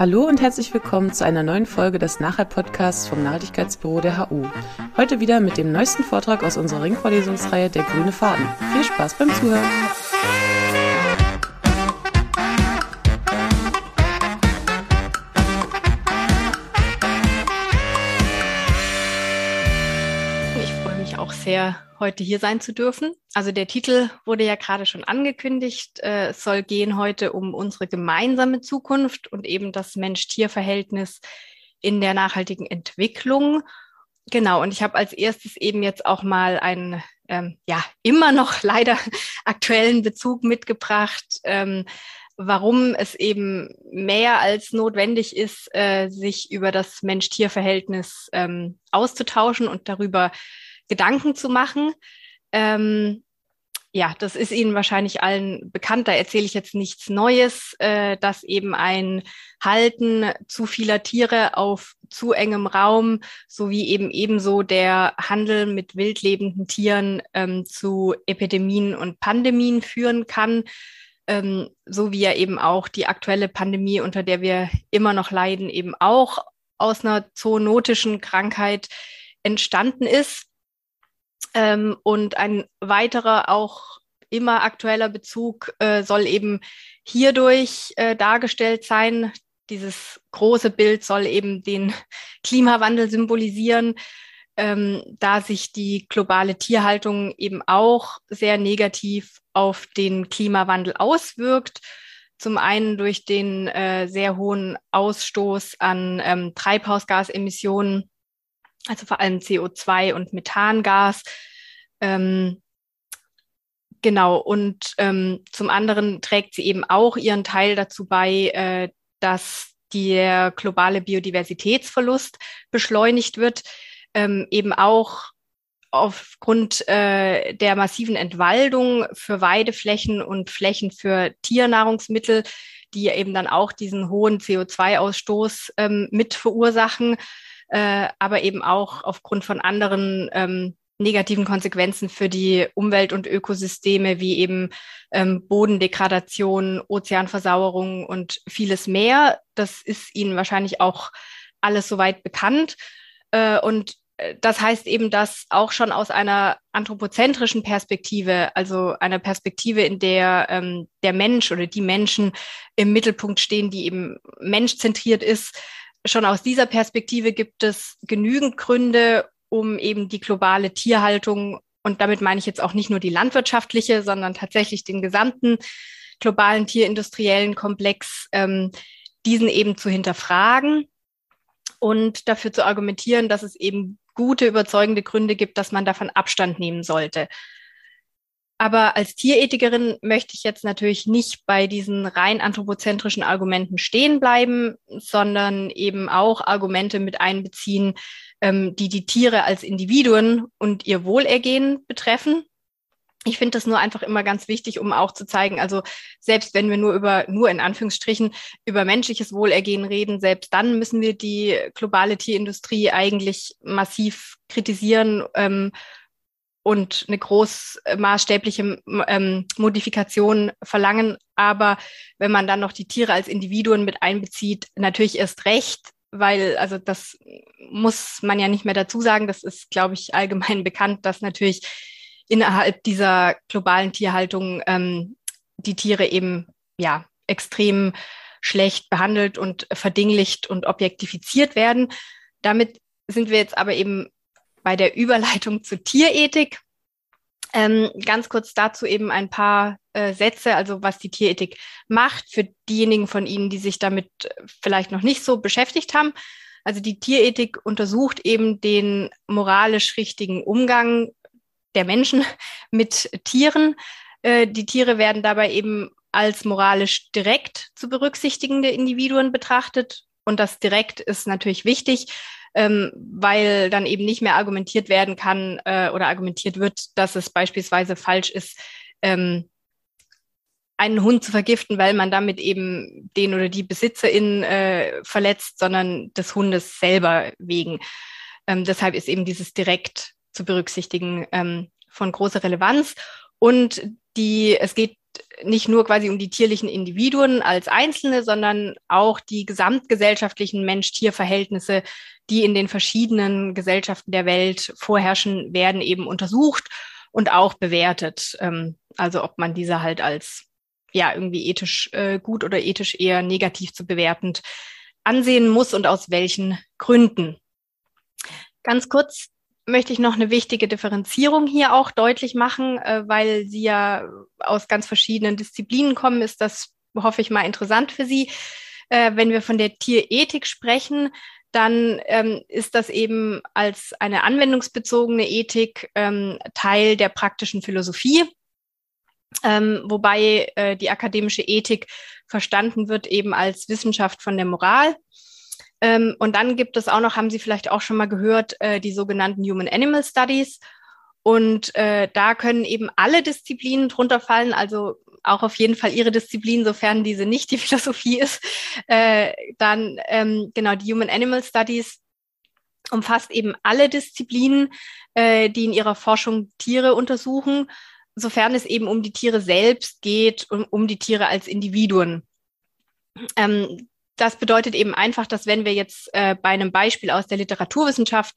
Hallo und herzlich willkommen zu einer neuen Folge des Nachhalt-Podcasts vom Nachhaltigkeitsbüro der HU. Heute wieder mit dem neuesten Vortrag aus unserer Ringvorlesungsreihe Der grüne Faden. Viel Spaß beim Zuhören! Sehr, heute hier sein zu dürfen. Also der Titel wurde ja gerade schon angekündigt. Äh, es soll gehen heute um unsere gemeinsame Zukunft und eben das Mensch-Tier-Verhältnis in der nachhaltigen Entwicklung. Genau, und ich habe als erstes eben jetzt auch mal einen, ähm, ja, immer noch leider aktuellen Bezug mitgebracht, ähm, warum es eben mehr als notwendig ist, äh, sich über das Mensch-Tier-Verhältnis ähm, auszutauschen und darüber Gedanken zu machen. Ähm, ja, das ist Ihnen wahrscheinlich allen bekannt. Da erzähle ich jetzt nichts Neues, äh, dass eben ein Halten zu vieler Tiere auf zu engem Raum sowie eben ebenso der Handel mit wildlebenden Tieren ähm, zu Epidemien und Pandemien führen kann, ähm, so wie ja eben auch die aktuelle Pandemie, unter der wir immer noch leiden, eben auch aus einer zoonotischen Krankheit entstanden ist. Ähm, und ein weiterer auch immer aktueller Bezug äh, soll eben hierdurch äh, dargestellt sein. Dieses große Bild soll eben den Klimawandel symbolisieren, ähm, da sich die globale Tierhaltung eben auch sehr negativ auf den Klimawandel auswirkt. Zum einen durch den äh, sehr hohen Ausstoß an ähm, Treibhausgasemissionen also vor allem CO2 und Methangas. Ähm, genau, und ähm, zum anderen trägt sie eben auch ihren Teil dazu bei, äh, dass der globale Biodiversitätsverlust beschleunigt wird, ähm, eben auch aufgrund äh, der massiven Entwaldung für Weideflächen und Flächen für Tiernahrungsmittel, die eben dann auch diesen hohen CO2-Ausstoß ähm, mit verursachen äh, aber eben auch aufgrund von anderen ähm, negativen Konsequenzen für die Umwelt und Ökosysteme wie eben ähm, Bodendegradation, Ozeanversauerung und vieles mehr. Das ist Ihnen wahrscheinlich auch alles soweit bekannt. Äh, und äh, das heißt eben, dass auch schon aus einer anthropozentrischen Perspektive, also einer Perspektive, in der ähm, der Mensch oder die Menschen im Mittelpunkt stehen, die eben menschzentriert ist, schon aus dieser Perspektive gibt es genügend Gründe, um eben die globale Tierhaltung, und damit meine ich jetzt auch nicht nur die landwirtschaftliche, sondern tatsächlich den gesamten globalen tierindustriellen Komplex, ähm, diesen eben zu hinterfragen und dafür zu argumentieren, dass es eben gute, überzeugende Gründe gibt, dass man davon Abstand nehmen sollte. Aber als Tierethikerin möchte ich jetzt natürlich nicht bei diesen rein anthropozentrischen Argumenten stehen bleiben, sondern eben auch Argumente mit einbeziehen, ähm, die die Tiere als Individuen und ihr Wohlergehen betreffen. Ich finde das nur einfach immer ganz wichtig, um auch zu zeigen, also selbst wenn wir nur über, nur in Anführungsstrichen, über menschliches Wohlergehen reden, selbst dann müssen wir die globale Tierindustrie eigentlich massiv kritisieren ähm, und eine großmaßstäbliche ähm, Modifikation verlangen. Aber wenn man dann noch die Tiere als Individuen mit einbezieht, natürlich erst recht, weil, also das muss man ja nicht mehr dazu sagen. Das ist, glaube ich, allgemein bekannt, dass natürlich innerhalb dieser globalen Tierhaltung ähm, die Tiere eben ja extrem schlecht behandelt und verdinglicht und objektifiziert werden. Damit sind wir jetzt aber eben bei der Überleitung zur Tierethik. Ähm, ganz kurz dazu eben ein paar äh, Sätze, also was die Tierethik macht für diejenigen von Ihnen, die sich damit vielleicht noch nicht so beschäftigt haben. Also die Tierethik untersucht eben den moralisch richtigen Umgang der Menschen mit Tieren. Äh, die Tiere werden dabei eben als moralisch direkt zu berücksichtigende Individuen betrachtet. Und das direkt ist natürlich wichtig, ähm, weil dann eben nicht mehr argumentiert werden kann äh, oder argumentiert wird, dass es beispielsweise falsch ist, ähm, einen Hund zu vergiften, weil man damit eben den oder die Besitzerin äh, verletzt, sondern des Hundes selber wegen. Ähm, deshalb ist eben dieses direkt zu berücksichtigen ähm, von großer Relevanz. Und die, es geht nicht nur quasi um die tierlichen Individuen als Einzelne, sondern auch die gesamtgesellschaftlichen Mensch-Tier-Verhältnisse, die in den verschiedenen Gesellschaften der Welt vorherrschen, werden eben untersucht und auch bewertet. Ähm, also ob man diese halt als ja irgendwie ethisch äh, gut oder ethisch eher negativ zu bewertend ansehen muss und aus welchen Gründen. Ganz kurz möchte ich noch eine wichtige Differenzierung hier auch deutlich machen, äh, weil Sie ja aus ganz verschiedenen Disziplinen kommen, ist das, hoffe ich mal, interessant für Sie. Äh, wenn wir von der Tierethik sprechen, dann ähm, ist das eben als eine anwendungsbezogene Ethik ähm, Teil der praktischen Philosophie, ähm, wobei äh, die akademische Ethik verstanden wird eben als Wissenschaft von der Moral. Ähm, und dann gibt es auch noch, haben Sie vielleicht auch schon mal gehört, äh, die sogenannten Human-Animal Studies. Und äh, da können eben alle Disziplinen drunter fallen, also auch auf jeden Fall Ihre Disziplin, sofern diese nicht die Philosophie ist. Äh, dann ähm, genau die Human-Animal Studies umfasst eben alle Disziplinen, äh, die in ihrer Forschung Tiere untersuchen, sofern es eben um die Tiere selbst geht und um die Tiere als Individuen. Ähm, das bedeutet eben einfach, dass wenn wir jetzt äh, bei einem Beispiel aus der Literaturwissenschaft,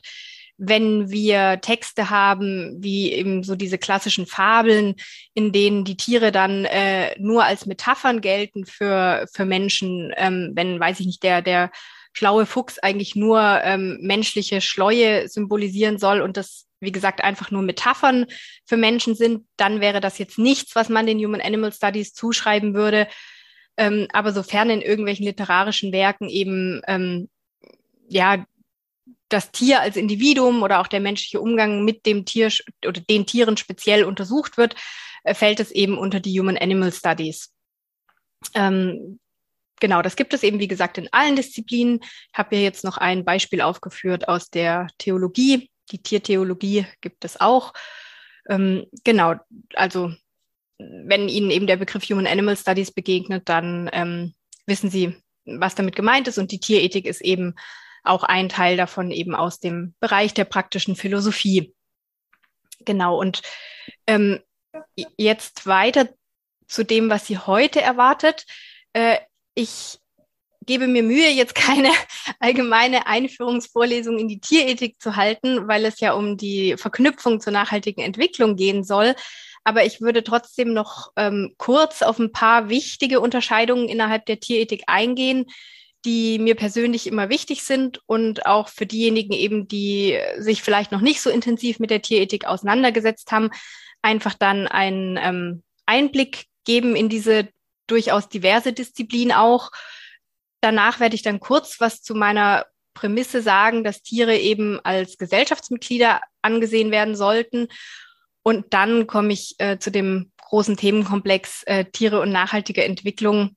wenn wir Texte haben, wie eben so diese klassischen Fabeln, in denen die Tiere dann äh, nur als Metaphern gelten für, für Menschen, ähm, wenn, weiß ich nicht, der, der schlaue Fuchs eigentlich nur ähm, menschliche Schleue symbolisieren soll und das, wie gesagt, einfach nur Metaphern für Menschen sind, dann wäre das jetzt nichts, was man den Human Animal Studies zuschreiben würde, ähm, aber sofern in irgendwelchen literarischen Werken eben ähm, ja das Tier als Individuum oder auch der menschliche Umgang mit dem Tier oder den Tieren speziell untersucht wird, äh, fällt es eben unter die Human Animal Studies. Ähm, genau, das gibt es eben, wie gesagt, in allen Disziplinen. Ich habe hier jetzt noch ein Beispiel aufgeführt aus der Theologie. Die Tiertheologie gibt es auch. Ähm, genau, also wenn Ihnen eben der Begriff Human Animal Studies begegnet, dann ähm, wissen Sie, was damit gemeint ist. Und die Tierethik ist eben auch ein Teil davon, eben aus dem Bereich der praktischen Philosophie. Genau. Und ähm, jetzt weiter zu dem, was Sie heute erwartet. Äh, ich gebe mir Mühe, jetzt keine allgemeine Einführungsvorlesung in die Tierethik zu halten, weil es ja um die Verknüpfung zur nachhaltigen Entwicklung gehen soll. Aber ich würde trotzdem noch ähm, kurz auf ein paar wichtige Unterscheidungen innerhalb der Tierethik eingehen, die mir persönlich immer wichtig sind und auch für diejenigen eben, die sich vielleicht noch nicht so intensiv mit der Tierethik auseinandergesetzt haben, einfach dann einen ähm, Einblick geben in diese durchaus diverse Disziplin auch. Danach werde ich dann kurz was zu meiner Prämisse sagen, dass Tiere eben als Gesellschaftsmitglieder angesehen werden sollten und dann komme ich äh, zu dem großen Themenkomplex äh, Tiere und nachhaltige Entwicklung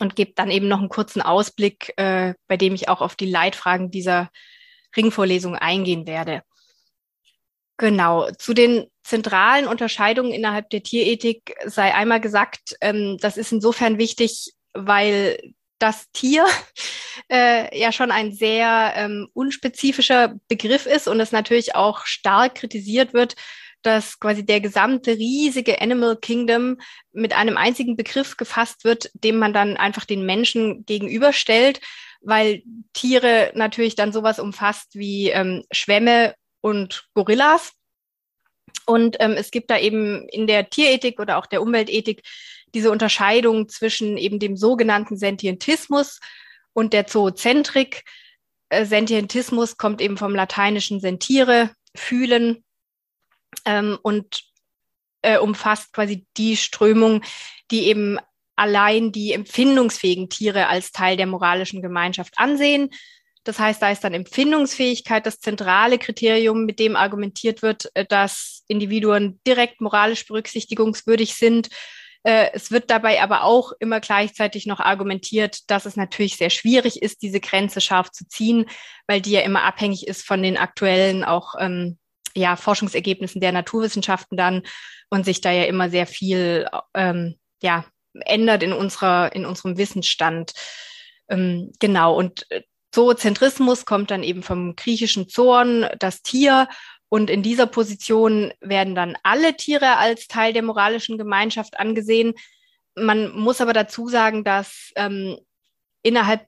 und gebe dann eben noch einen kurzen Ausblick, äh, bei dem ich auch auf die Leitfragen dieser Ringvorlesung eingehen werde. Genau, zu den zentralen Unterscheidungen innerhalb der Tierethik sei einmal gesagt, ähm, das ist insofern wichtig, weil das Tier äh, ja schon ein sehr ähm, unspezifischer Begriff ist und es natürlich auch stark kritisiert wird, dass quasi der gesamte riesige Animal Kingdom mit einem einzigen Begriff gefasst wird, dem man dann einfach den Menschen gegenüberstellt, weil Tiere natürlich dann sowas umfasst wie ähm, Schwämme und Gorillas. Und ähm, es gibt da eben in der Tierethik oder auch der Umweltethik diese Unterscheidung zwischen eben dem sogenannten Sentientismus und der Zoozentrik. Äh, Sentientismus kommt eben vom lateinischen sentiere, fühlen ähm, und äh, umfasst quasi die Strömung, die eben allein die empfindungsfähigen Tiere als Teil der moralischen Gemeinschaft ansehen. Das heißt, da ist dann Empfindungsfähigkeit das zentrale Kriterium, mit dem argumentiert wird, äh, dass Individuen direkt moralisch berücksichtigungswürdig sind. Äh, es wird dabei aber auch immer gleichzeitig noch argumentiert, dass es natürlich sehr schwierig ist, diese Grenze scharf zu ziehen, weil die ja immer abhängig ist von den aktuellen auch ähm, ja, Forschungsergebnissen der Naturwissenschaften dann und sich da ja immer sehr viel ähm, ja, ändert in unserer, in unserem Wissensstand. Ähm, genau. Und äh, Zoozentrismus kommt dann eben vom griechischen Zorn, das Tier. Und in dieser Position werden dann alle Tiere als Teil der moralischen Gemeinschaft angesehen. Man muss aber dazu sagen, dass ähm, innerhalb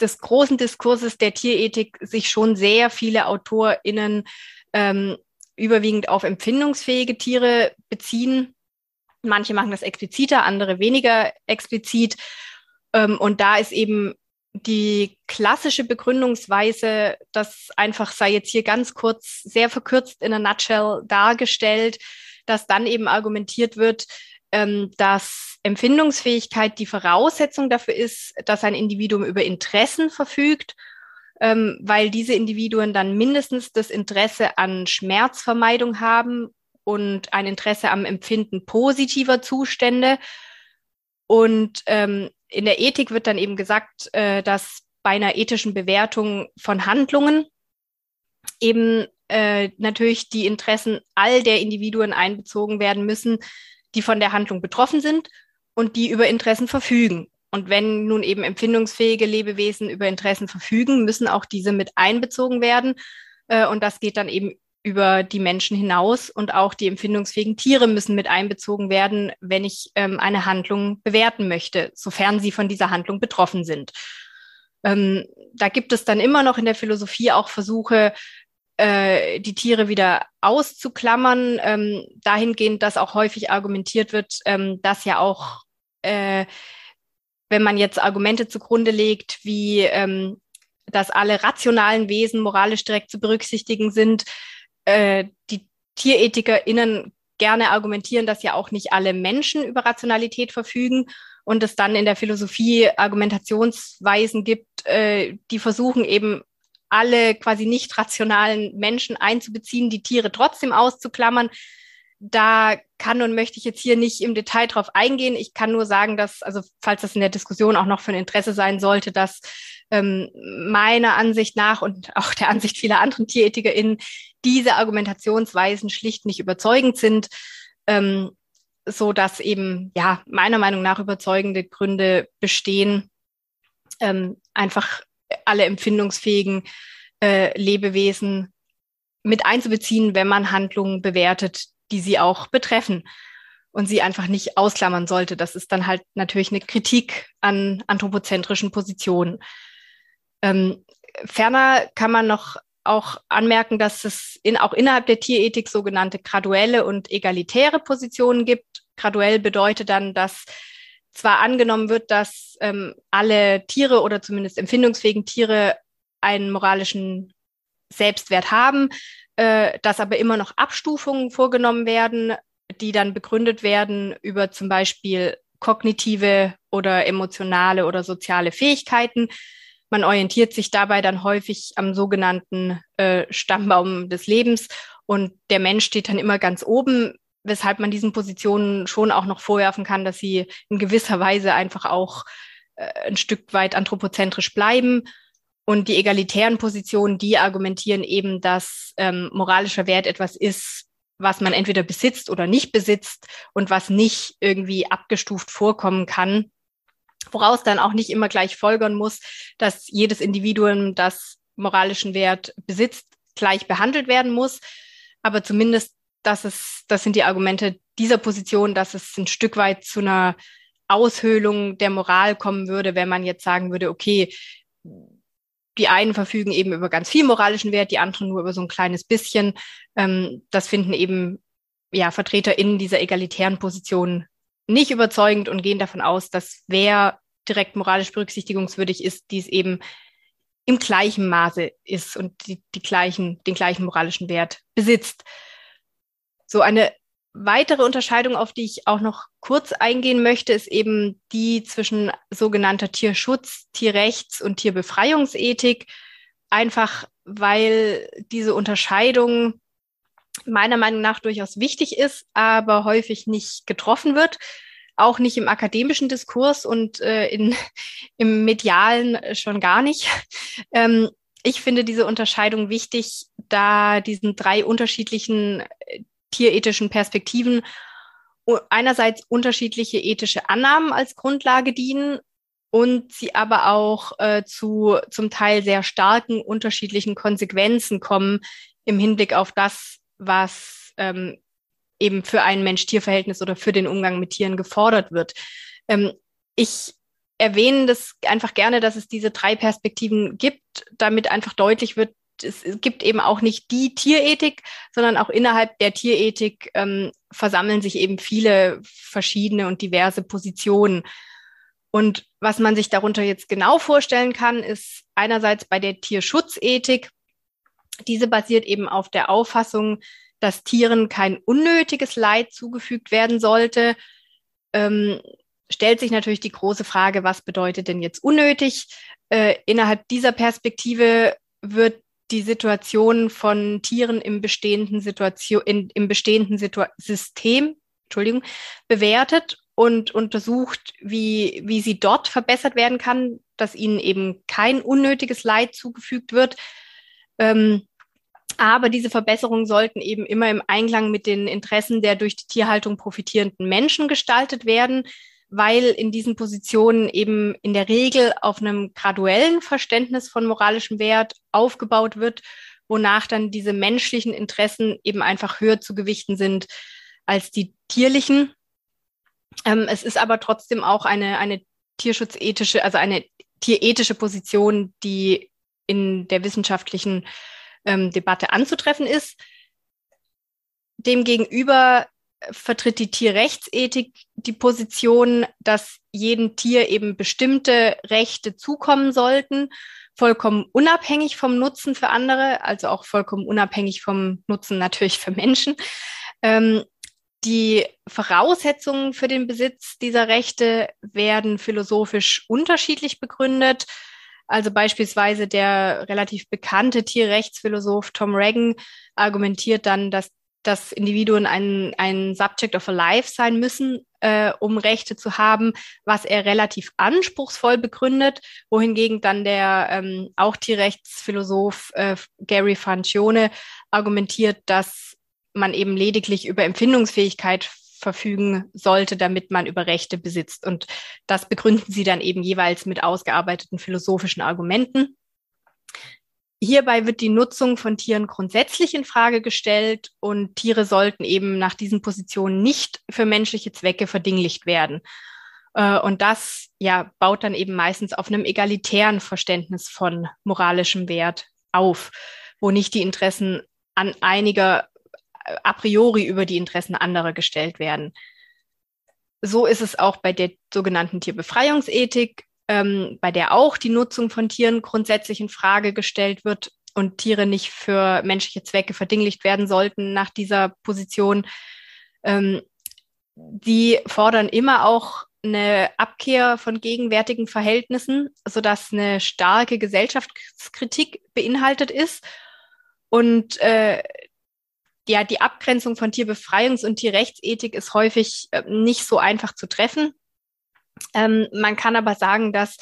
des großen Diskurses der Tierethik sich schon sehr viele AutorInnen ähm, überwiegend auf empfindungsfähige Tiere beziehen. Manche machen das expliziter, andere weniger explizit. Ähm, und da ist eben die klassische Begründungsweise, das einfach sei jetzt hier ganz kurz, sehr verkürzt in a nutshell dargestellt, dass dann eben argumentiert wird, ähm, dass Empfindungsfähigkeit die Voraussetzung dafür ist, dass ein Individuum über Interessen verfügt, ähm, weil diese Individuen dann mindestens das Interesse an Schmerzvermeidung haben und ein Interesse am Empfinden positiver Zustände. Und ähm, in der Ethik wird dann eben gesagt, äh, dass bei einer ethischen Bewertung von Handlungen eben äh, natürlich die Interessen all der Individuen einbezogen werden müssen, die von der Handlung betroffen sind und die über Interessen verfügen. Und wenn nun eben empfindungsfähige Lebewesen über Interessen verfügen, müssen auch diese mit einbezogen werden. Äh, und das geht dann eben über die Menschen hinaus und auch die empfindungsfähigen Tiere müssen mit einbezogen werden, wenn ich ähm, eine Handlung bewerten möchte, sofern sie von dieser Handlung betroffen sind. Ähm, da gibt es dann immer noch in der Philosophie auch Versuche, äh, die Tiere wieder auszuklammern, ähm, dahingehend, dass auch häufig argumentiert wird, dass ja auch, äh, wenn man jetzt Argumente zugrunde legt, wie ähm, dass alle rationalen Wesen moralisch direkt zu berücksichtigen sind, äh, die TierethikerInnen gerne argumentieren, dass ja auch nicht alle Menschen über Rationalität verfügen und es dann in der Philosophie Argumentationsweisen gibt, äh, die versuchen eben alle quasi nicht rationalen Menschen einzubeziehen, die Tiere trotzdem auszuklammern. Da kann und möchte ich jetzt hier nicht im Detail drauf eingehen. Ich kann nur sagen, dass, also falls das in der Diskussion auch noch von Interesse sein sollte, dass ähm, meiner Ansicht nach und auch der Ansicht vieler anderen TierethikerInnen diese Argumentationsweisen schlicht nicht überzeugend sind, ähm, so dass eben, ja, meiner Meinung nach überzeugende Gründe bestehen, ähm, einfach alle empfindungsfähigen äh, Lebewesen mit einzubeziehen, wenn man Handlungen bewertet, die sie auch betreffen und sie einfach nicht ausklammern sollte. Das ist dann halt natürlich eine Kritik an anthropozentrischen Positionen. Ähm, ferner kann man noch auch anmerken, dass es in, auch innerhalb der Tierethik sogenannte graduelle und egalitäre Positionen gibt. Graduell bedeutet dann, dass zwar angenommen wird, dass ähm, alle Tiere oder zumindest empfindungsfähigen Tiere einen moralischen Selbstwert haben, äh, dass aber immer noch Abstufungen vorgenommen werden, die dann begründet werden über zum Beispiel kognitive oder emotionale oder soziale Fähigkeiten. Man orientiert sich dabei dann häufig am sogenannten äh, Stammbaum des Lebens und der Mensch steht dann immer ganz oben, weshalb man diesen Positionen schon auch noch vorwerfen kann, dass sie in gewisser Weise einfach auch äh, ein Stück weit anthropozentrisch bleiben. Und die egalitären Positionen, die argumentieren eben, dass ähm, moralischer Wert etwas ist, was man entweder besitzt oder nicht besitzt und was nicht irgendwie abgestuft vorkommen kann. Woraus dann auch nicht immer gleich folgern muss, dass jedes Individuum, das moralischen Wert besitzt, gleich behandelt werden muss. Aber zumindest dass es, das sind die Argumente dieser Position, dass es ein Stück weit zu einer Aushöhlung der Moral kommen würde, wenn man jetzt sagen würde, okay, die einen verfügen eben über ganz viel moralischen Wert, die anderen nur über so ein kleines bisschen. Ähm, das finden eben ja VertreterInnen dieser egalitären Position nicht überzeugend und gehen davon aus, dass wer direkt moralisch berücksichtigungswürdig ist, dies eben im gleichen Maße ist und die, die gleichen, den gleichen moralischen Wert besitzt. So eine weitere Unterscheidung, auf die ich auch noch kurz eingehen möchte, ist eben die zwischen sogenannter Tierschutz, Tierrechts und Tierbefreiungsethik. Einfach weil diese Unterscheidung meiner Meinung nach durchaus wichtig ist, aber häufig nicht getroffen wird, auch nicht im akademischen Diskurs und äh, in, im medialen schon gar nicht. Ähm, ich finde diese Unterscheidung wichtig, da diesen drei unterschiedlichen tierethischen Perspektiven einerseits unterschiedliche ethische Annahmen als Grundlage dienen und sie aber auch äh, zu zum Teil sehr starken unterschiedlichen Konsequenzen kommen im Hinblick auf das, was ähm, eben für ein Mensch-Tier-Verhältnis oder für den Umgang mit Tieren gefordert wird. Ähm, ich erwähne das einfach gerne, dass es diese drei Perspektiven gibt, damit einfach deutlich wird, es gibt eben auch nicht die Tierethik, sondern auch innerhalb der Tierethik ähm, versammeln sich eben viele verschiedene und diverse Positionen. Und was man sich darunter jetzt genau vorstellen kann, ist einerseits bei der Tierschutzethik. Diese basiert eben auf der Auffassung, dass Tieren kein unnötiges Leid zugefügt werden sollte. Ähm, stellt sich natürlich die große Frage, was bedeutet denn jetzt unnötig? Äh, innerhalb dieser Perspektive wird die Situation von Tieren im bestehenden Situation, in, im bestehenden Situa System, Entschuldigung, bewertet und untersucht, wie, wie sie dort verbessert werden kann, dass ihnen eben kein unnötiges Leid zugefügt wird. Ähm, aber diese Verbesserungen sollten eben immer im Einklang mit den Interessen der durch die Tierhaltung profitierenden Menschen gestaltet werden weil in diesen Positionen eben in der Regel auf einem graduellen Verständnis von moralischem Wert aufgebaut wird, wonach dann diese menschlichen Interessen eben einfach höher zu gewichten sind als die tierlichen. Ähm, es ist aber trotzdem auch eine, eine tierschutzethische, also eine tierethische Position, die in der wissenschaftlichen ähm, Debatte anzutreffen ist. Demgegenüber vertritt die Tierrechtsethik die Position, dass jedem Tier eben bestimmte Rechte zukommen sollten, vollkommen unabhängig vom Nutzen für andere, also auch vollkommen unabhängig vom Nutzen natürlich für Menschen. Ähm, die Voraussetzungen für den Besitz dieser Rechte werden philosophisch unterschiedlich begründet. Also beispielsweise der relativ bekannte Tierrechtsphilosoph Tom Reagan argumentiert dann, dass dass Individuen ein, ein Subject of a Life sein müssen, äh, um Rechte zu haben, was er relativ anspruchsvoll begründet, wohingegen dann der ähm, auch Tierrechtsphilosoph äh, Gary Fancione argumentiert, dass man eben lediglich über Empfindungsfähigkeit verfügen sollte, damit man über Rechte besitzt. Und das begründen sie dann eben jeweils mit ausgearbeiteten philosophischen Argumenten. Hierbei wird die Nutzung von Tieren grundsätzlich in Frage gestellt und Tiere sollten eben nach diesen Positionen nicht für menschliche Zwecke verdinglicht werden. Äh, und das ja, baut dann eben meistens auf einem egalitären Verständnis von moralischem Wert auf, wo nicht die Interessen an einiger äh, a priori über die Interessen anderer gestellt werden. So ist es auch bei der sogenannten Tierbefreiungsethik ähm, bei der auch die Nutzung von Tieren grundsätzlich in Frage gestellt wird und Tiere nicht für menschliche Zwecke verdinglicht werden sollten nach dieser Position. Ähm, die fordern immer auch eine Abkehr von gegenwärtigen Verhältnissen, sodass eine starke Gesellschaftskritik beinhaltet ist. Und äh, ja, die Abgrenzung von Tierbefreiungs- und Tierrechtsethik ist häufig äh, nicht so einfach zu treffen. Ähm, man kann aber sagen, dass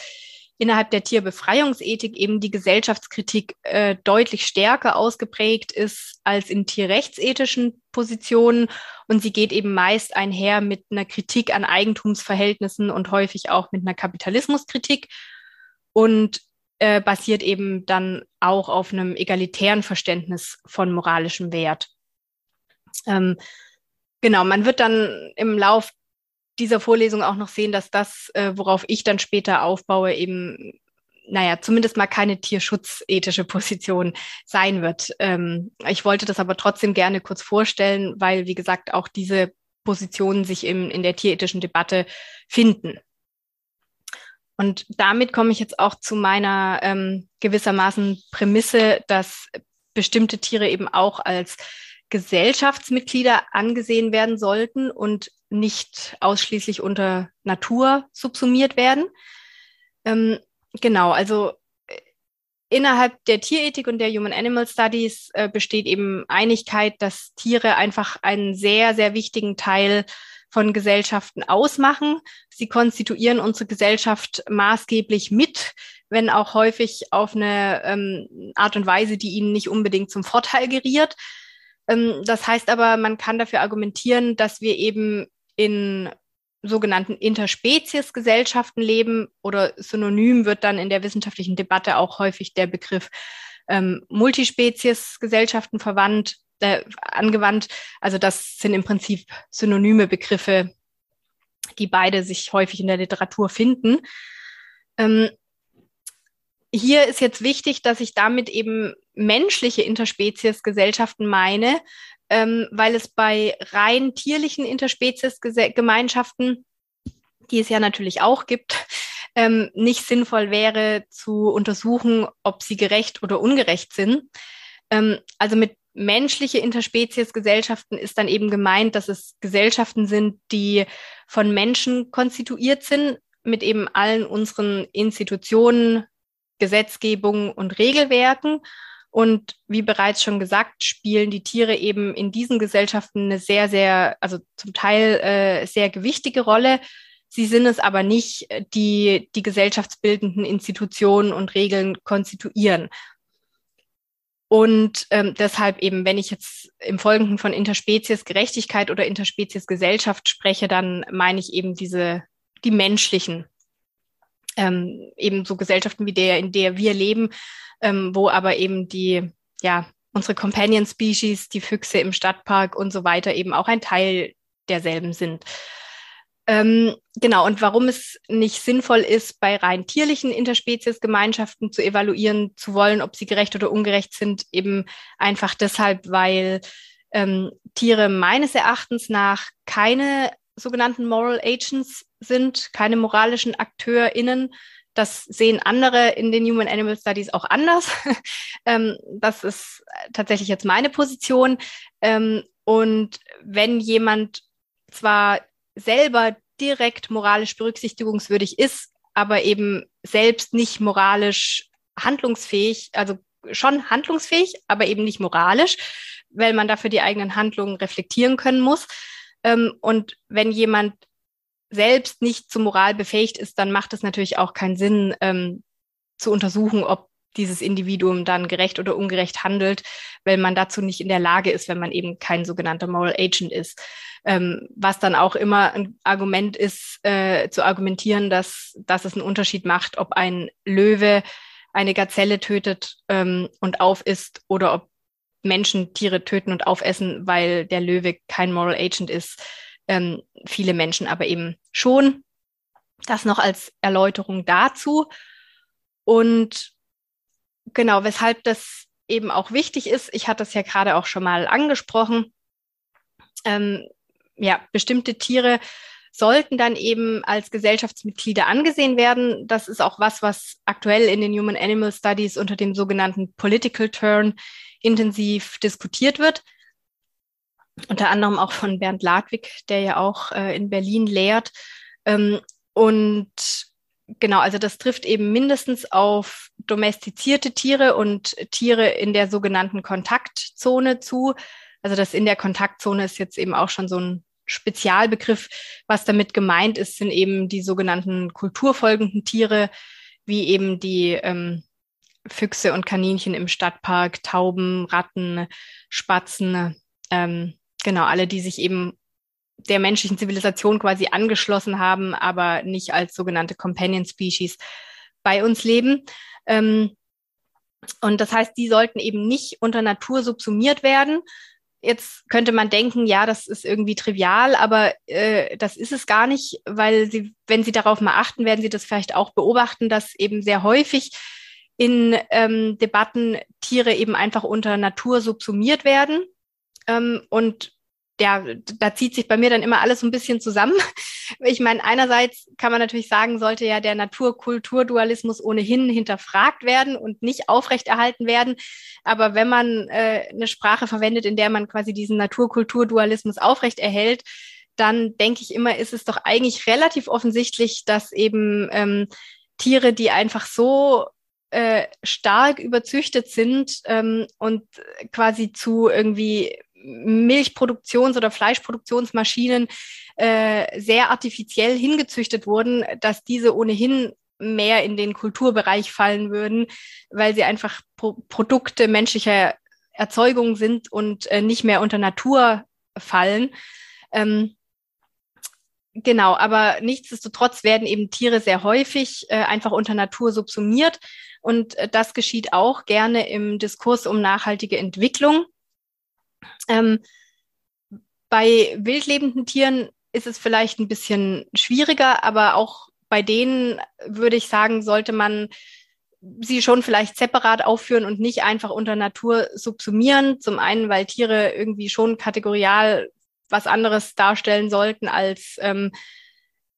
innerhalb der Tierbefreiungsethik eben die Gesellschaftskritik äh, deutlich stärker ausgeprägt ist als in tierrechtsethischen Positionen. Und sie geht eben meist einher mit einer Kritik an Eigentumsverhältnissen und häufig auch mit einer Kapitalismuskritik und äh, basiert eben dann auch auf einem egalitären Verständnis von moralischem Wert. Ähm, genau, man wird dann im Lauf dieser Vorlesung auch noch sehen, dass das, äh, worauf ich dann später aufbaue, eben, naja, zumindest mal keine tierschutzethische Position sein wird. Ähm, ich wollte das aber trotzdem gerne kurz vorstellen, weil, wie gesagt, auch diese Positionen sich im, in der tierethischen Debatte finden. Und damit komme ich jetzt auch zu meiner ähm, gewissermaßen Prämisse, dass bestimmte Tiere eben auch als Gesellschaftsmitglieder angesehen werden sollten und nicht ausschließlich unter Natur subsumiert werden. Ähm, genau, also äh, innerhalb der Tierethik und der Human Animal Studies äh, besteht eben Einigkeit, dass Tiere einfach einen sehr, sehr wichtigen Teil von Gesellschaften ausmachen. Sie konstituieren unsere Gesellschaft maßgeblich mit, wenn auch häufig auf eine ähm, Art und Weise, die ihnen nicht unbedingt zum Vorteil geriert. Ähm, das heißt aber, man kann dafür argumentieren, dass wir eben in sogenannten Interspezies-Gesellschaften leben oder synonym wird dann in der wissenschaftlichen Debatte auch häufig der Begriff ähm, Multispezies-Gesellschaften verwandt, äh, angewandt. Also das sind im Prinzip synonyme Begriffe, die beide sich häufig in der Literatur finden. Ähm, hier ist jetzt wichtig, dass ich damit eben menschliche Interspezies-Gesellschaften meine, ähm, weil es bei rein tierlichen Interspezies-Gemeinschaften, die es ja natürlich auch gibt, ähm, nicht sinnvoll wäre zu untersuchen, ob sie gerecht oder ungerecht sind. Ähm, also mit menschliche Interspezies-Gesellschaften ist dann eben gemeint, dass es Gesellschaften sind, die von Menschen konstituiert sind, mit eben allen unseren Institutionen, Gesetzgebung und Regelwerken. Und wie bereits schon gesagt, spielen die Tiere eben in diesen Gesellschaften eine sehr, sehr, also zum Teil äh, sehr gewichtige Rolle. Sie sind es aber nicht, die die gesellschaftsbildenden Institutionen und Regeln konstituieren. Und ähm, deshalb eben, wenn ich jetzt im Folgenden von Interspezies Gerechtigkeit oder Interspezies Gesellschaft spreche, dann meine ich eben diese, die menschlichen, ähm, eben so Gesellschaften wie der, in der wir leben, ähm, wo aber eben die, ja, unsere Companion Species, die Füchse im Stadtpark und so weiter eben auch ein Teil derselben sind. Ähm, genau, und warum es nicht sinnvoll ist, bei rein tierlichen Interspezies-Gemeinschaften zu evaluieren zu wollen, ob sie gerecht oder ungerecht sind, eben einfach deshalb, weil ähm, Tiere meines Erachtens nach keine sogenannten Moral Agents sind, keine moralischen AkteurInnen. Das sehen andere in den Human Animal Studies auch anders. ähm, das ist tatsächlich jetzt meine Position. Ähm, und wenn jemand zwar selber direkt moralisch berücksichtigungswürdig ist, aber eben selbst nicht moralisch handlungsfähig, also schon handlungsfähig, aber eben nicht moralisch, weil man dafür die eigenen Handlungen reflektieren können muss. Ähm, und wenn jemand selbst nicht zur Moral befähigt ist, dann macht es natürlich auch keinen Sinn, ähm, zu untersuchen, ob dieses Individuum dann gerecht oder ungerecht handelt, weil man dazu nicht in der Lage ist, wenn man eben kein sogenannter Moral Agent ist. Ähm, was dann auch immer ein Argument ist, äh, zu argumentieren, dass, dass es einen Unterschied macht, ob ein Löwe eine Gazelle tötet ähm, und aufisst oder ob Menschen Tiere töten und aufessen, weil der Löwe kein Moral Agent ist. Ähm, viele Menschen aber eben schon. Das noch als Erläuterung dazu. Und genau, weshalb das eben auch wichtig ist, ich hatte es ja gerade auch schon mal angesprochen, ähm, ja, bestimmte Tiere sollten dann eben als Gesellschaftsmitglieder angesehen werden. Das ist auch was, was aktuell in den Human Animal Studies unter dem sogenannten Political Turn intensiv diskutiert wird. Unter anderem auch von Bernd Ladwig, der ja auch äh, in Berlin lehrt. Ähm, und genau, also das trifft eben mindestens auf domestizierte Tiere und Tiere in der sogenannten Kontaktzone zu. Also das in der Kontaktzone ist jetzt eben auch schon so ein Spezialbegriff. Was damit gemeint ist, sind eben die sogenannten kulturfolgenden Tiere, wie eben die ähm, Füchse und Kaninchen im Stadtpark, Tauben, Ratten, Spatzen, ähm, genau, alle, die sich eben der menschlichen Zivilisation quasi angeschlossen haben, aber nicht als sogenannte Companion Species bei uns leben. Ähm, und das heißt, die sollten eben nicht unter Natur subsumiert werden. Jetzt könnte man denken, ja, das ist irgendwie trivial, aber äh, das ist es gar nicht, weil sie, wenn Sie darauf mal achten, werden Sie das vielleicht auch beobachten, dass eben sehr häufig in ähm, Debatten Tiere eben einfach unter Natur subsumiert werden. Ähm, und ja, da zieht sich bei mir dann immer alles so ein bisschen zusammen. Ich meine, einerseits kann man natürlich sagen, sollte ja der Natur-Kultur-Dualismus ohnehin hinterfragt werden und nicht aufrechterhalten werden. Aber wenn man äh, eine Sprache verwendet, in der man quasi diesen Natur-Kultur-Dualismus aufrechterhält, dann denke ich immer, ist es doch eigentlich relativ offensichtlich, dass eben ähm, Tiere, die einfach so äh, stark überzüchtet sind ähm, und quasi zu irgendwie Milchproduktions- oder Fleischproduktionsmaschinen äh, sehr artifiziell hingezüchtet wurden, dass diese ohnehin mehr in den Kulturbereich fallen würden, weil sie einfach Pro Produkte menschlicher Erzeugung sind und äh, nicht mehr unter Natur fallen. Ähm, genau, aber nichtsdestotrotz werden eben Tiere sehr häufig äh, einfach unter Natur subsumiert Und äh, das geschieht auch gerne im Diskurs um nachhaltige Entwicklung. Ähm, bei wildlebenden Tieren ist es vielleicht ein bisschen schwieriger, aber auch bei denen würde ich sagen, sollte man sie schon vielleicht separat aufführen und nicht einfach unter Natur subsumieren. Zum einen, weil Tiere irgendwie schon kategorial was anderes darstellen sollten als ähm,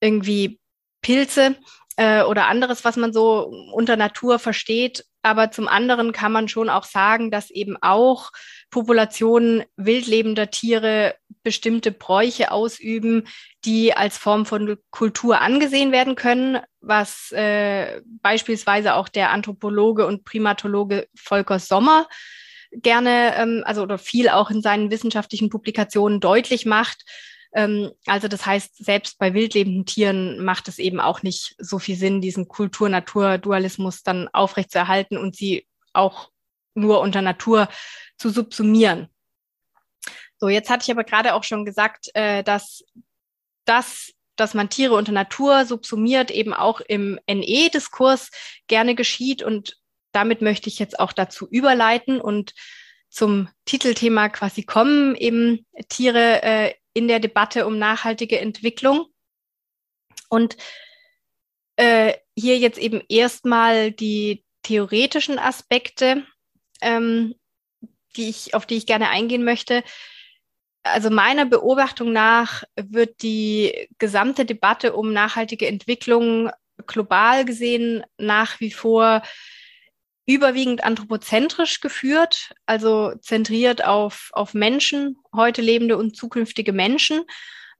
irgendwie Pilze äh, oder anderes, was man so unter Natur versteht. Aber zum anderen kann man schon auch sagen, dass eben auch Populationen wildlebender Tiere bestimmte Bräuche ausüben, die als Form von Kultur angesehen werden können, was äh, beispielsweise auch der Anthropologe und Primatologe Volker Sommer gerne, ähm, also oder viel auch in seinen wissenschaftlichen Publikationen deutlich macht. Ähm, also das heißt, selbst bei wildlebenden Tieren macht es eben auch nicht so viel Sinn, diesen Kultur-Natur-Dualismus dann aufrechtzuerhalten und sie auch nur unter Natur zu subsumieren. So, jetzt hatte ich aber gerade auch schon gesagt, äh, dass das, dass man Tiere unter Natur subsumiert, eben auch im NE-Diskurs gerne geschieht. Und damit möchte ich jetzt auch dazu überleiten und zum Titelthema quasi kommen, eben Tiere äh, in der Debatte um nachhaltige Entwicklung. Und äh, hier jetzt eben erstmal die theoretischen Aspekte ähm, die ich, auf die ich gerne eingehen möchte. Also meiner Beobachtung nach wird die gesamte Debatte um nachhaltige Entwicklung global gesehen nach wie vor überwiegend anthropozentrisch geführt, also zentriert auf, auf Menschen, heute lebende und zukünftige Menschen.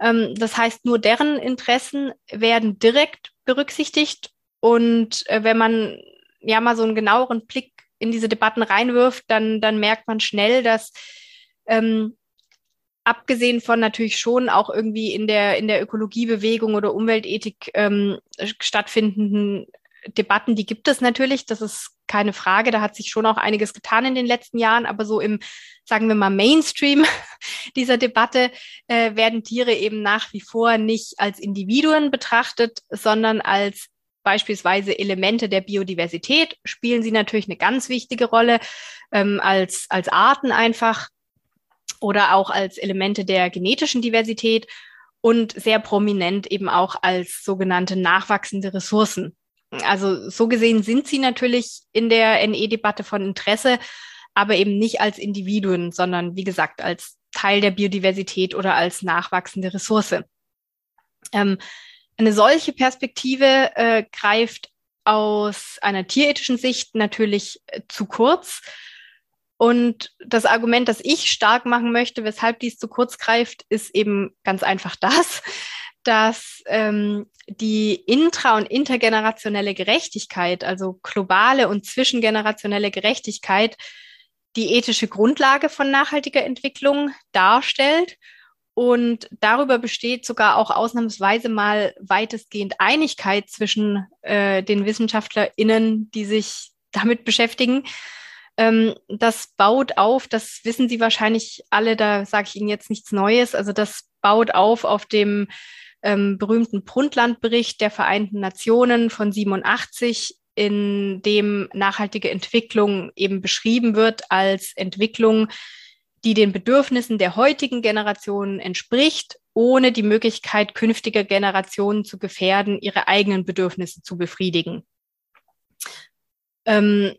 Ähm, das heißt, nur deren Interessen werden direkt berücksichtigt. Und äh, wenn man ja mal so einen genaueren Blick in diese Debatten reinwirft, dann, dann merkt man schnell, dass ähm, abgesehen von natürlich schon auch irgendwie in der, in der Ökologiebewegung oder Umweltethik ähm, stattfindenden Debatten, die gibt es natürlich, das ist keine Frage, da hat sich schon auch einiges getan in den letzten Jahren, aber so im, sagen wir mal, Mainstream dieser Debatte äh, werden Tiere eben nach wie vor nicht als Individuen betrachtet, sondern als beispielsweise Elemente der Biodiversität spielen sie natürlich eine ganz wichtige Rolle ähm, als, als Arten einfach oder auch als Elemente der genetischen Diversität und sehr prominent eben auch als sogenannte nachwachsende Ressourcen. Also so gesehen sind sie natürlich in der NE-Debatte von Interesse, aber eben nicht als Individuen, sondern wie gesagt als Teil der Biodiversität oder als nachwachsende Ressource. Ähm, eine solche Perspektive äh, greift aus einer tierethischen Sicht natürlich äh, zu kurz. Und das Argument, das ich stark machen möchte, weshalb dies zu kurz greift, ist eben ganz einfach das, dass ähm, die intra- und intergenerationelle Gerechtigkeit, also globale und zwischengenerationelle Gerechtigkeit, die ethische Grundlage von nachhaltiger Entwicklung darstellt und darüber besteht sogar auch ausnahmsweise mal weitestgehend Einigkeit zwischen äh, den WissenschaftlerInnen, die sich damit beschäftigen. Ähm, das baut auf, das wissen Sie wahrscheinlich alle, da sage ich Ihnen jetzt nichts Neues. Also das baut auf auf dem ähm, berühmten Brundtland-Bericht der Vereinten Nationen von 87, in dem nachhaltige Entwicklung eben beschrieben wird als Entwicklung, die den Bedürfnissen der heutigen Generationen entspricht, ohne die Möglichkeit künftiger Generationen zu gefährden, ihre eigenen Bedürfnisse zu befriedigen. Ähm,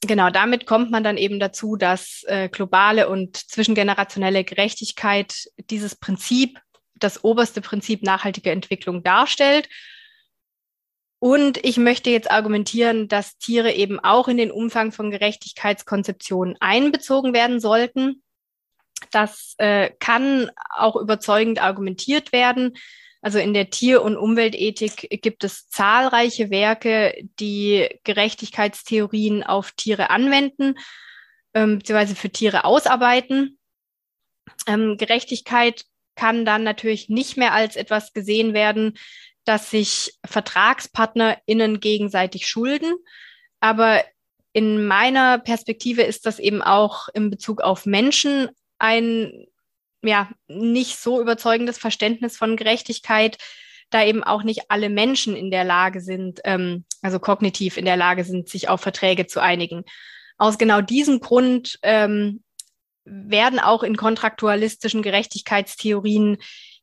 genau, damit kommt man dann eben dazu, dass äh, globale und zwischengenerationelle Gerechtigkeit dieses Prinzip, das oberste Prinzip nachhaltiger Entwicklung darstellt. Und ich möchte jetzt argumentieren, dass Tiere eben auch in den Umfang von Gerechtigkeitskonzeptionen einbezogen werden sollten. Das äh, kann auch überzeugend argumentiert werden. Also in der Tier- und Umweltethik gibt es zahlreiche Werke, die Gerechtigkeitstheorien auf Tiere anwenden, ähm, beziehungsweise für Tiere ausarbeiten. Ähm, Gerechtigkeit kann dann natürlich nicht mehr als etwas gesehen werden, dass sich VertragspartnerInnen gegenseitig schulden. Aber in meiner Perspektive ist das eben auch in Bezug auf Menschen ein ja nicht so überzeugendes Verständnis von Gerechtigkeit, da eben auch nicht alle Menschen in der Lage sind, ähm, also kognitiv in der Lage sind, sich auf Verträge zu einigen. Aus genau diesem Grund ähm, werden auch in kontraktualistischen Gerechtigkeitstheorien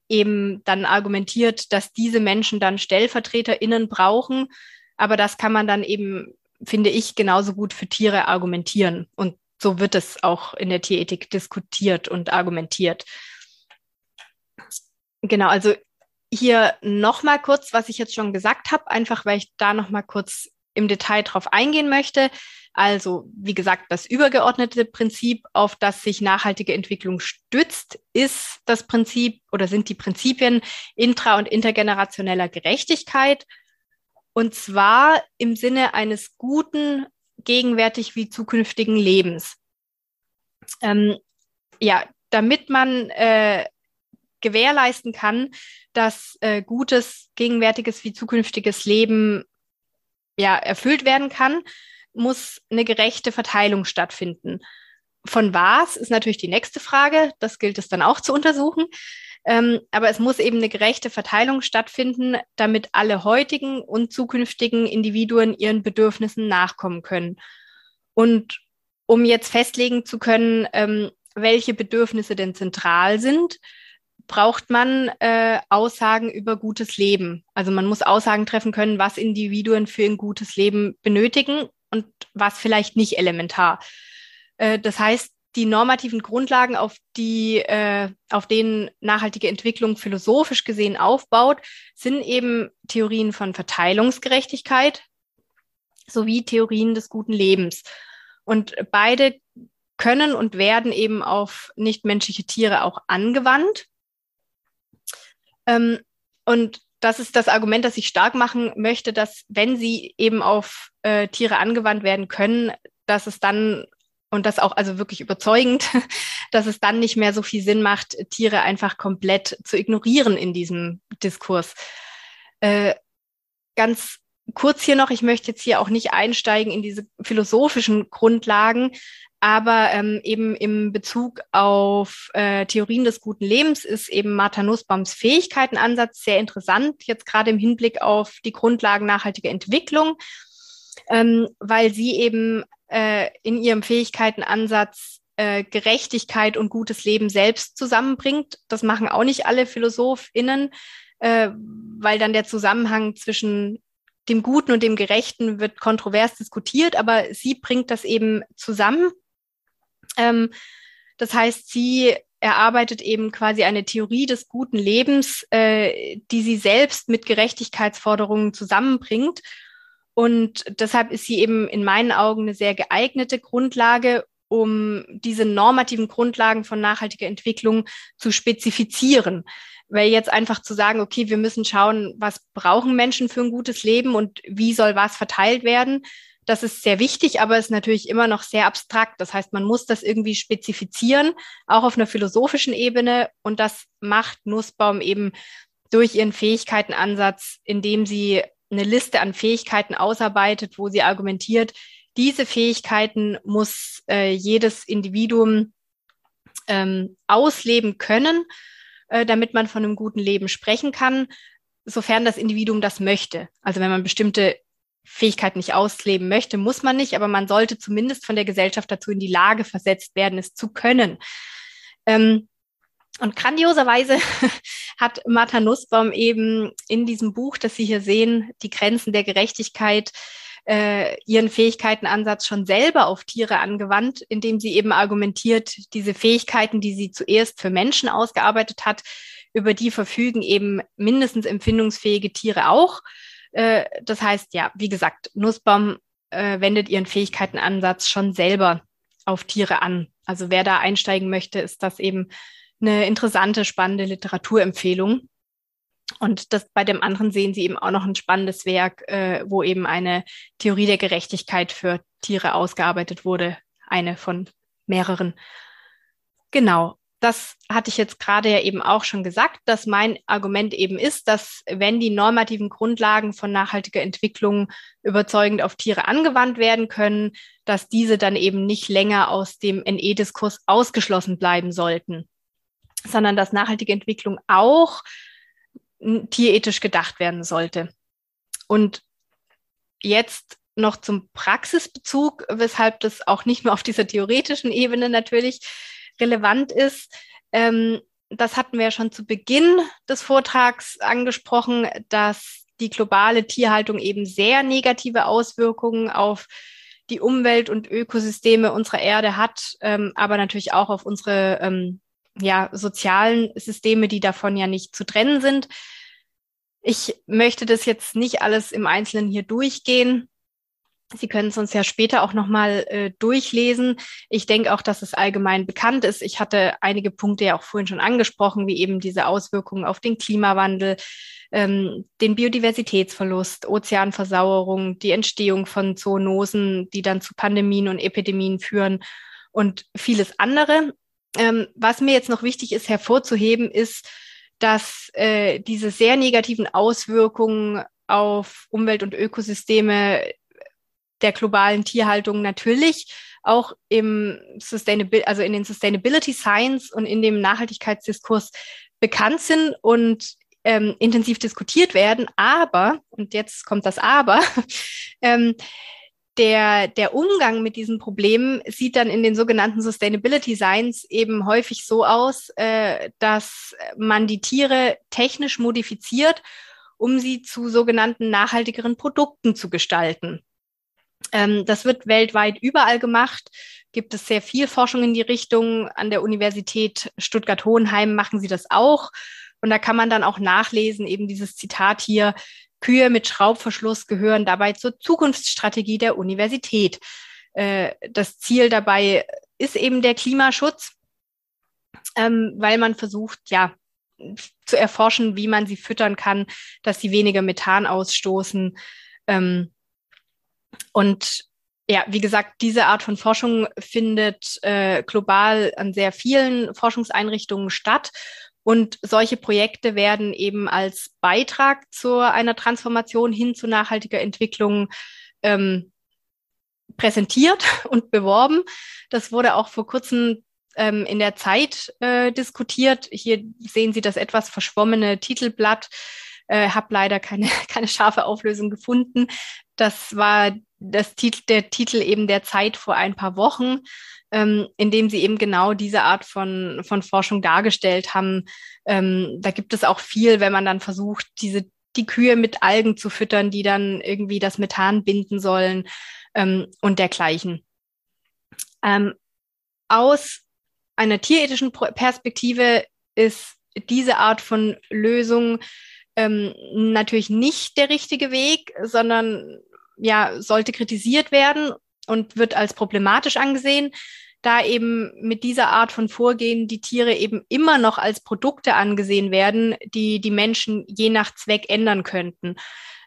eben dann argumentiert, dass diese Menschen dann StellvertreterInnen brauchen. Aber das kann man dann eben, finde ich, genauso gut für Tiere argumentieren. Und so wird es auch in der Tierethik diskutiert und argumentiert. Genau, also hier nochmal kurz, was ich jetzt schon gesagt habe, einfach weil ich da nochmal kurz im Detail drauf eingehen möchte. Also, wie gesagt, das übergeordnete Prinzip, auf das sich nachhaltige Entwicklung stützt, ist das Prinzip oder sind die Prinzipien intra- und intergenerationeller Gerechtigkeit. Und zwar im Sinne eines guten, gegenwärtig wie zukünftigen Lebens. Ähm, ja, damit man äh, gewährleisten kann, dass äh, gutes, gegenwärtiges wie zukünftiges Leben ja erfüllt werden kann, muss eine gerechte Verteilung stattfinden. Von was ist natürlich die nächste Frage. Das gilt es dann auch zu untersuchen. Ähm, aber es muss eben eine gerechte Verteilung stattfinden, damit alle heutigen und zukünftigen Individuen ihren Bedürfnissen nachkommen können. Und um jetzt festlegen zu können, ähm, welche Bedürfnisse denn zentral sind, braucht man äh, Aussagen über gutes Leben. Also man muss Aussagen treffen können, was Individuen für ein gutes Leben benötigen und was vielleicht nicht elementar. Äh, das heißt, die normativen Grundlagen, auf die, äh, auf denen nachhaltige Entwicklung philosophisch gesehen aufbaut, sind eben Theorien von Verteilungsgerechtigkeit sowie Theorien des guten Lebens. Und beide können und werden eben auf nichtmenschliche Tiere auch angewandt. Ähm, und das ist das Argument, das ich stark machen möchte, dass wenn sie eben auf äh, Tiere angewandt werden können, dass es dann und das auch also wirklich überzeugend, dass es dann nicht mehr so viel Sinn macht, Tiere einfach komplett zu ignorieren in diesem Diskurs. Äh, ganz kurz hier noch, ich möchte jetzt hier auch nicht einsteigen in diese philosophischen Grundlagen, aber ähm, eben im Bezug auf äh, Theorien des guten Lebens ist eben Martha Nussbaums Fähigkeitenansatz sehr interessant, jetzt gerade im Hinblick auf die Grundlagen nachhaltiger Entwicklung, ähm, weil sie eben äh, in ihrem Fähigkeitenansatz äh, Gerechtigkeit und gutes Leben selbst zusammenbringt. Das machen auch nicht alle PhilosophInnen, äh, weil dann der Zusammenhang zwischen dem Guten und dem Gerechten wird kontrovers diskutiert, aber sie bringt das eben zusammen ähm, das heißt, sie erarbeitet eben quasi eine Theorie des guten Lebens, äh, die sie selbst mit Gerechtigkeitsforderungen zusammenbringt. Und deshalb ist sie eben in meinen Augen eine sehr geeignete Grundlage, um diese normativen Grundlagen von nachhaltiger Entwicklung zu spezifizieren. Weil jetzt einfach zu sagen, okay, wir müssen schauen, was brauchen Menschen für ein gutes Leben und wie soll was verteilt werden, das ist sehr wichtig, aber ist natürlich immer noch sehr abstrakt. Das heißt, man muss das irgendwie spezifizieren, auch auf einer philosophischen Ebene. Und das macht Nussbaum eben durch ihren Fähigkeitenansatz, indem sie eine Liste an Fähigkeiten ausarbeitet, wo sie argumentiert, diese Fähigkeiten muss äh, jedes Individuum ähm, ausleben können, äh, damit man von einem guten Leben sprechen kann, sofern das Individuum das möchte. Also wenn man bestimmte Fähigkeit nicht ausleben möchte, muss man nicht, aber man sollte zumindest von der Gesellschaft dazu in die Lage versetzt werden, es zu können. Ähm, und grandioserweise hat Martha Nussbaum eben in diesem Buch, das Sie hier sehen, die Grenzen der Gerechtigkeit, äh, ihren Fähigkeitenansatz schon selber auf Tiere angewandt, indem sie eben argumentiert, diese Fähigkeiten, die sie zuerst für Menschen ausgearbeitet hat, über die verfügen eben mindestens empfindungsfähige Tiere auch. Äh, das heißt, ja, wie gesagt, Nussbaum äh, wendet ihren Fähigkeitenansatz schon selber auf Tiere an. Also wer da einsteigen möchte, ist das eben eine interessante, spannende Literaturempfehlung. Und das bei dem anderen sehen Sie eben auch noch ein spannendes Werk, äh, wo eben eine Theorie der Gerechtigkeit für Tiere ausgearbeitet wurde, eine von mehreren. Genau das hatte ich jetzt gerade ja eben auch schon gesagt, dass mein Argument eben ist, dass wenn die normativen Grundlagen von nachhaltiger Entwicklung überzeugend auf Tiere angewandt werden können, dass diese dann eben nicht länger aus dem NE-Diskurs ausgeschlossen bleiben sollten, sondern dass nachhaltige Entwicklung auch tierethisch gedacht werden sollte. Und jetzt noch zum Praxisbezug, weshalb das auch nicht nur auf dieser theoretischen Ebene natürlich relevant ist. Ähm, das hatten wir ja schon zu Beginn des Vortrags angesprochen, dass die globale Tierhaltung eben sehr negative Auswirkungen auf die Umwelt und Ökosysteme unserer Erde hat, ähm, aber natürlich auch auf unsere ähm, ja, sozialen Systeme, die davon ja nicht zu trennen sind. Ich möchte das jetzt nicht alles im Einzelnen hier durchgehen. Sie können es uns ja später auch nochmal äh, durchlesen. Ich denke auch, dass es allgemein bekannt ist. Ich hatte einige Punkte ja auch vorhin schon angesprochen, wie eben diese Auswirkungen auf den Klimawandel, ähm, den Biodiversitätsverlust, Ozeanversauerung, die Entstehung von Zoonosen, die dann zu Pandemien und Epidemien führen und vieles andere. Ähm, was mir jetzt noch wichtig ist hervorzuheben, ist, dass äh, diese sehr negativen Auswirkungen auf Umwelt und Ökosysteme der globalen Tierhaltung natürlich auch im Sustainability, also in den Sustainability Science und in dem Nachhaltigkeitsdiskurs bekannt sind und ähm, intensiv diskutiert werden. Aber, und jetzt kommt das Aber, ähm, der, der Umgang mit diesen Problemen sieht dann in den sogenannten Sustainability Science eben häufig so aus, äh, dass man die Tiere technisch modifiziert, um sie zu sogenannten nachhaltigeren Produkten zu gestalten. Ähm, das wird weltweit überall gemacht. Gibt es sehr viel Forschung in die Richtung. An der Universität Stuttgart-Hohenheim machen sie das auch. Und da kann man dann auch nachlesen, eben dieses Zitat hier, Kühe mit Schraubverschluss gehören dabei zur Zukunftsstrategie der Universität. Äh, das Ziel dabei ist eben der Klimaschutz, ähm, weil man versucht, ja, zu erforschen, wie man sie füttern kann, dass sie weniger Methan ausstoßen. Ähm, und ja, wie gesagt, diese Art von Forschung findet äh, global an sehr vielen Forschungseinrichtungen statt. Und solche Projekte werden eben als Beitrag zu einer Transformation hin zu nachhaltiger Entwicklung ähm, präsentiert und beworben. Das wurde auch vor kurzem ähm, in der Zeit äh, diskutiert. Hier sehen Sie das etwas verschwommene Titelblatt. Äh, habe leider keine, keine scharfe Auflösung gefunden. Das war das Titel, der Titel eben der Zeit vor ein paar Wochen, ähm, in dem sie eben genau diese Art von, von Forschung dargestellt haben. Ähm, da gibt es auch viel, wenn man dann versucht, diese die Kühe mit Algen zu füttern, die dann irgendwie das Methan binden sollen ähm, und dergleichen. Ähm, aus einer tierethischen Perspektive ist diese Art von Lösung ähm, natürlich nicht der richtige Weg, sondern ja, sollte kritisiert werden und wird als problematisch angesehen, da eben mit dieser Art von Vorgehen die Tiere eben immer noch als Produkte angesehen werden, die die Menschen je nach Zweck ändern könnten.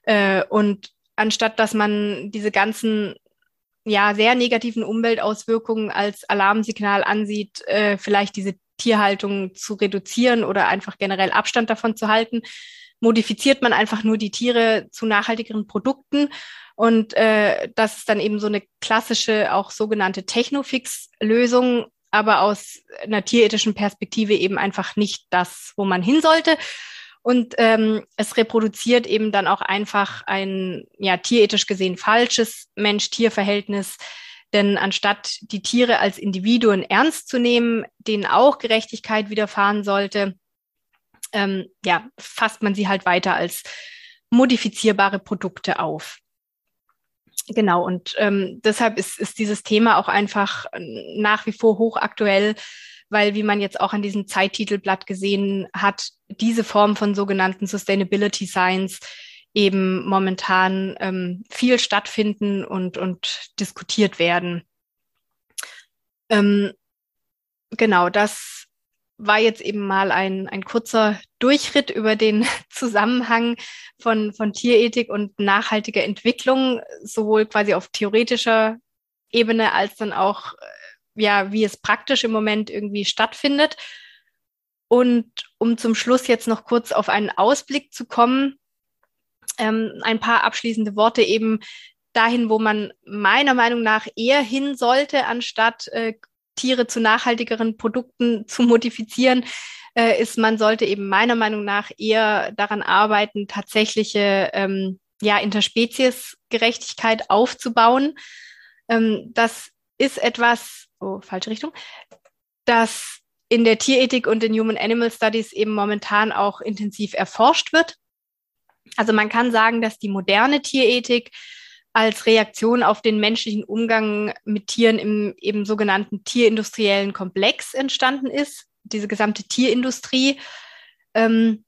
Äh, und anstatt dass man diese ganzen ja sehr negativen Umweltauswirkungen als Alarmsignal ansieht, äh, vielleicht diese Tierhaltung zu reduzieren oder einfach generell Abstand davon zu halten, modifiziert man einfach nur die Tiere zu nachhaltigeren Produkten und äh, das ist dann eben so eine klassische, auch sogenannte Technofix-Lösung, aber aus einer tierethischen Perspektive eben einfach nicht das, wo man hin sollte. Und ähm, es reproduziert eben dann auch einfach ein ja tierethisch gesehen falsches Mensch-Tier-Verhältnis. Denn anstatt die Tiere als Individuen ernst zu nehmen, denen auch Gerechtigkeit widerfahren sollte, ähm, ja, fasst man sie halt weiter als modifizierbare Produkte auf. Genau, und ähm, deshalb ist, ist dieses Thema auch einfach nach wie vor hochaktuell, weil, wie man jetzt auch an diesem Zeittitelblatt gesehen hat, diese Form von sogenannten Sustainability Science eben momentan ähm, viel stattfinden und, und diskutiert werden. Ähm, genau, das war jetzt eben mal ein, ein kurzer Durchritt über den Zusammenhang von, von Tierethik und nachhaltiger Entwicklung, sowohl quasi auf theoretischer Ebene als dann auch, äh, ja, wie es praktisch im Moment irgendwie stattfindet. Und um zum Schluss jetzt noch kurz auf einen Ausblick zu kommen, ähm, ein paar abschließende Worte eben dahin, wo man meiner Meinung nach eher hin sollte, anstatt äh, Tiere zu nachhaltigeren Produkten zu modifizieren, äh, ist, man sollte eben meiner Meinung nach eher daran arbeiten, tatsächliche ähm, ja, Interspeziesgerechtigkeit aufzubauen. Ähm, das ist etwas, oh, falsche Richtung, das in der Tierethik und in Human Animal Studies eben momentan auch intensiv erforscht wird. Also man kann sagen, dass die moderne Tierethik als Reaktion auf den menschlichen Umgang mit Tieren im eben sogenannten tierindustriellen Komplex entstanden ist, diese gesamte Tierindustrie. Ähm,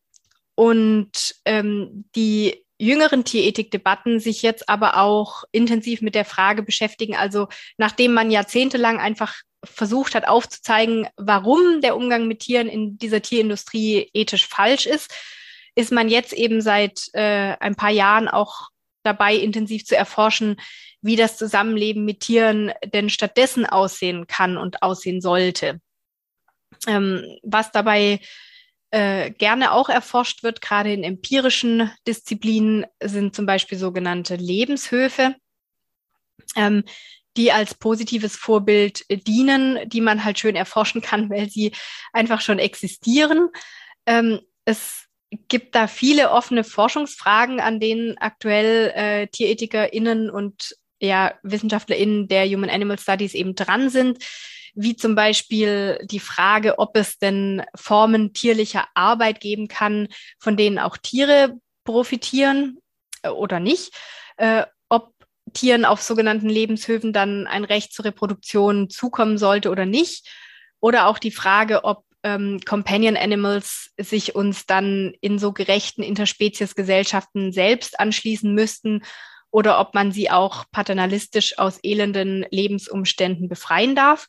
und ähm, die jüngeren Tierethik-Debatten sich jetzt aber auch intensiv mit der Frage beschäftigen. Also nachdem man jahrzehntelang einfach versucht hat aufzuzeigen, warum der Umgang mit Tieren in dieser Tierindustrie ethisch falsch ist, ist man jetzt eben seit äh, ein paar Jahren auch dabei, intensiv zu erforschen, wie das Zusammenleben mit Tieren denn stattdessen aussehen kann und aussehen sollte. Ähm, was dabei äh, gerne auch erforscht wird, gerade in empirischen Disziplinen, sind zum Beispiel sogenannte Lebenshöfe, ähm, die als positives Vorbild dienen, die man halt schön erforschen kann, weil sie einfach schon existieren. Ähm, es gibt da viele offene Forschungsfragen, an denen aktuell äh, TierethikerInnen und ja, WissenschaftlerInnen der Human Animal Studies eben dran sind wie zum Beispiel die Frage, ob es denn Formen tierlicher Arbeit geben kann, von denen auch Tiere profitieren äh, oder nicht. Äh, ob Tieren auf sogenannten Lebenshöfen dann ein Recht zur Reproduktion zukommen sollte oder nicht. Oder auch die Frage, ob ähm, Companion Animals sich uns dann in so gerechten Interspeziesgesellschaften selbst anschließen müssten oder ob man sie auch paternalistisch aus elenden Lebensumständen befreien darf.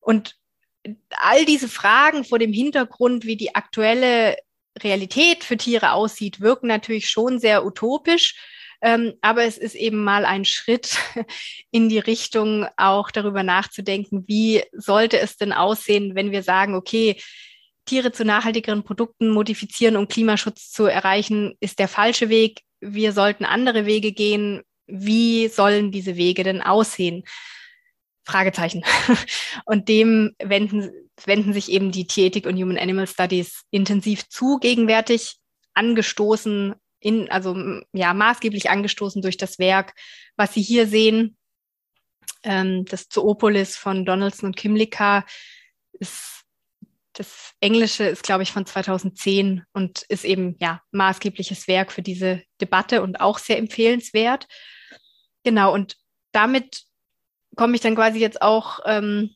Und all diese Fragen vor dem Hintergrund, wie die aktuelle Realität für Tiere aussieht, wirken natürlich schon sehr utopisch. Ähm, aber es ist eben mal ein Schritt in die Richtung, auch darüber nachzudenken, wie sollte es denn aussehen, wenn wir sagen, okay, Tiere zu nachhaltigeren Produkten modifizieren, um Klimaschutz zu erreichen, ist der falsche Weg. Wir sollten andere Wege gehen. Wie sollen diese Wege denn aussehen? Fragezeichen. Und dem wenden, wenden sich eben die Tierethik und Human Animal Studies intensiv zu, gegenwärtig angestoßen, in, also ja, maßgeblich angestoßen durch das Werk, was Sie hier sehen. Ähm, das Zoopolis von Donaldson und Kimlicka ist das Englische ist, glaube ich, von 2010 und ist eben ja maßgebliches Werk für diese Debatte und auch sehr empfehlenswert. Genau, und damit komme ich dann quasi jetzt auch ähm,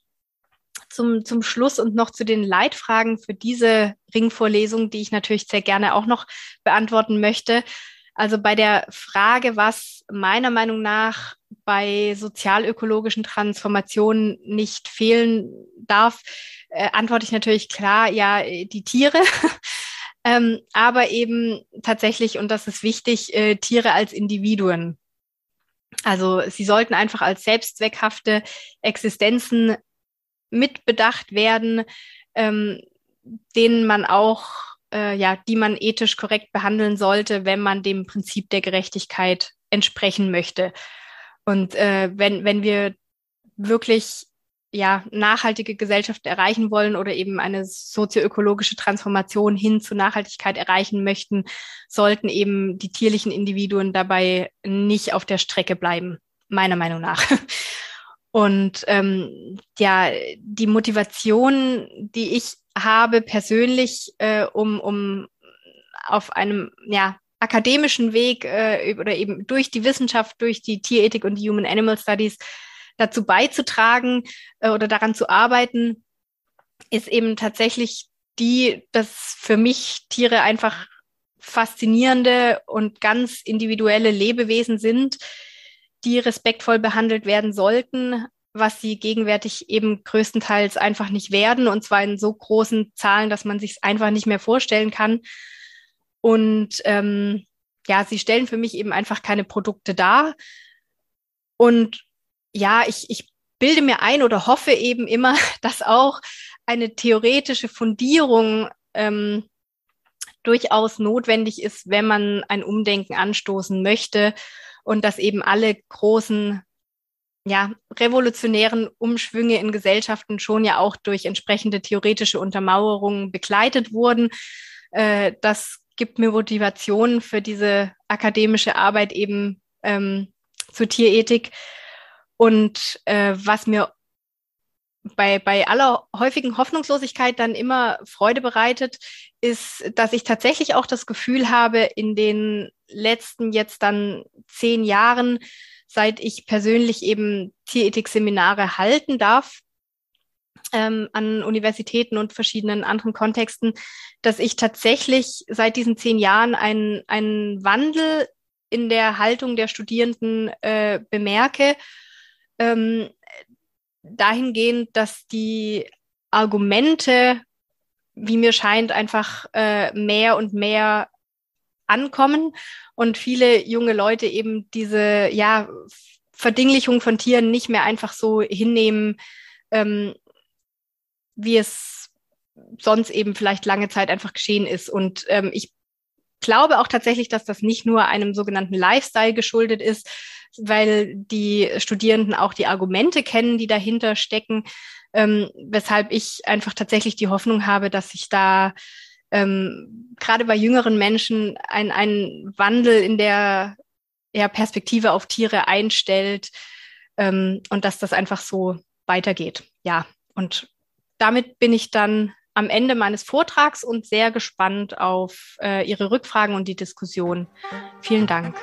zum, zum Schluss und noch zu den Leitfragen für diese Ringvorlesung, die ich natürlich sehr gerne auch noch beantworten möchte. Also bei der Frage, was meiner Meinung nach bei sozialökologischen Transformationen nicht fehlen darf, äh, antworte ich natürlich klar, ja, die Tiere. ähm, aber eben tatsächlich, und das ist wichtig, äh, Tiere als Individuen. Also sie sollten einfach als selbstzweckhafte Existenzen mitbedacht werden, ähm, denen man auch, äh, ja, die man ethisch korrekt behandeln sollte, wenn man dem Prinzip der Gerechtigkeit entsprechen möchte. Und äh, wenn, wenn wir wirklich ja, nachhaltige Gesellschaften erreichen wollen oder eben eine sozioökologische Transformation hin zu Nachhaltigkeit erreichen möchten, sollten eben die tierlichen Individuen dabei nicht auf der Strecke bleiben, meiner Meinung nach. Und ähm, ja, die Motivation, die ich habe persönlich, äh, um, um auf einem ja, akademischen Weg äh, oder eben durch die Wissenschaft, durch die Tierethik und die Human Animal Studies dazu beizutragen äh, oder daran zu arbeiten, ist eben tatsächlich die, dass für mich Tiere einfach faszinierende und ganz individuelle Lebewesen sind, die respektvoll behandelt werden sollten, was sie gegenwärtig eben größtenteils einfach nicht werden, und zwar in so großen Zahlen, dass man sich es einfach nicht mehr vorstellen kann. Und ähm, ja, sie stellen für mich eben einfach keine Produkte dar. Und ja, ich, ich bilde mir ein oder hoffe eben immer, dass auch eine theoretische Fundierung ähm, durchaus notwendig ist, wenn man ein Umdenken anstoßen möchte und dass eben alle großen ja, revolutionären Umschwünge in Gesellschaften schon ja auch durch entsprechende theoretische Untermauerungen begleitet wurden. Äh, das gibt mir Motivation für diese akademische Arbeit eben ähm, zur Tierethik. Und äh, was mir bei, bei aller häufigen Hoffnungslosigkeit dann immer Freude bereitet, ist, dass ich tatsächlich auch das Gefühl habe, in den letzten jetzt dann zehn Jahren seit ich persönlich eben Tierethik-Seminare halten darf ähm, an Universitäten und verschiedenen anderen Kontexten, dass ich tatsächlich seit diesen zehn Jahren einen, einen Wandel in der Haltung der Studierenden äh, bemerke, ähm, dahingehend, dass die Argumente, wie mir scheint, einfach äh, mehr und mehr ankommen und viele junge Leute eben diese ja Verdinglichung von Tieren nicht mehr einfach so hinnehmen, ähm, wie es sonst eben vielleicht lange Zeit einfach geschehen ist. Und ähm, ich glaube auch tatsächlich, dass das nicht nur einem sogenannten Lifestyle geschuldet ist, weil die Studierenden auch die Argumente kennen, die dahinter stecken, ähm, weshalb ich einfach tatsächlich die Hoffnung habe, dass sich da ähm, gerade bei jüngeren Menschen ein, ein Wandel in der ja, Perspektive auf Tiere einstellt ähm, und dass das einfach so weitergeht. Ja, und damit bin ich dann am Ende meines Vortrags und sehr gespannt auf äh, Ihre Rückfragen und die Diskussion. Vielen Dank.